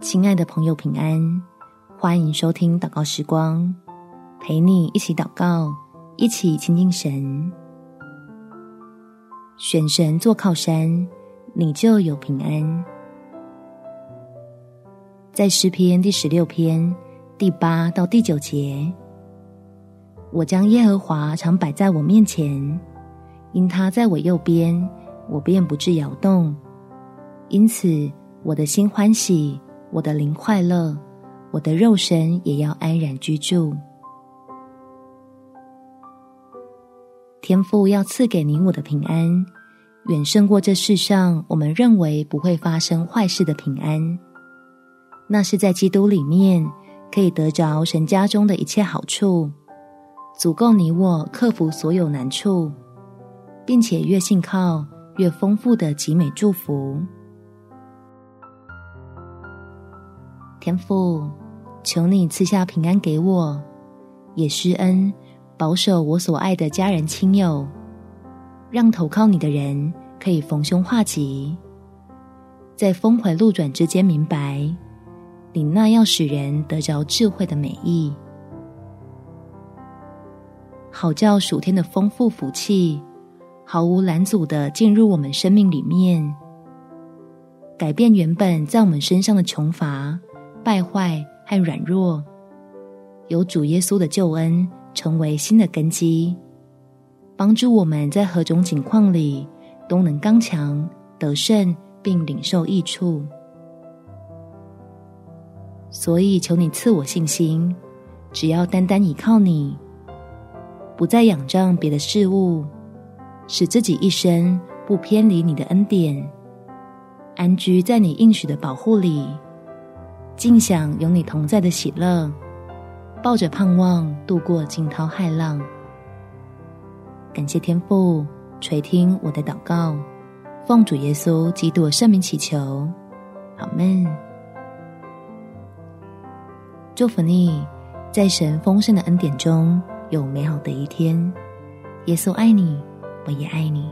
亲爱的朋友，平安！欢迎收听祷告时光，陪你一起祷告，一起亲近神，选神做靠山，你就有平安。在诗篇第十六篇第八到第九节，我将耶和华常摆在我面前，因他在我右边，我便不致摇动。因此，我的心欢喜。我的灵快乐，我的肉身也要安然居住。天父要赐给你我的平安，远胜过这世上我们认为不会发生坏事的平安。那是在基督里面可以得着神家中的一切好处，足够你我克服所有难处，并且越信靠越丰富的极美祝福。天父，求你赐下平安给我，也施恩保守我所爱的家人亲友，让投靠你的人可以逢凶化吉，在峰回路转之间明白你那要使人得着智慧的美意，好叫暑天的丰富福气毫无拦阻的进入我们生命里面，改变原本在我们身上的穷乏。败坏和软弱，有主耶稣的救恩成为新的根基，帮助我们在何种境况里都能刚强得胜，并领受益处。所以，求你赐我信心，只要单单倚靠你，不再仰仗别的事物，使自己一生不偏离你的恩典，安居在你应许的保护里。尽享有你同在的喜乐，抱着盼望度过惊涛骇浪。感谢天父垂听我的祷告，奉主耶稣基督圣名祈求，阿们。祝福你，在神丰盛的恩典中有美好的一天。耶稣爱你，我也爱你。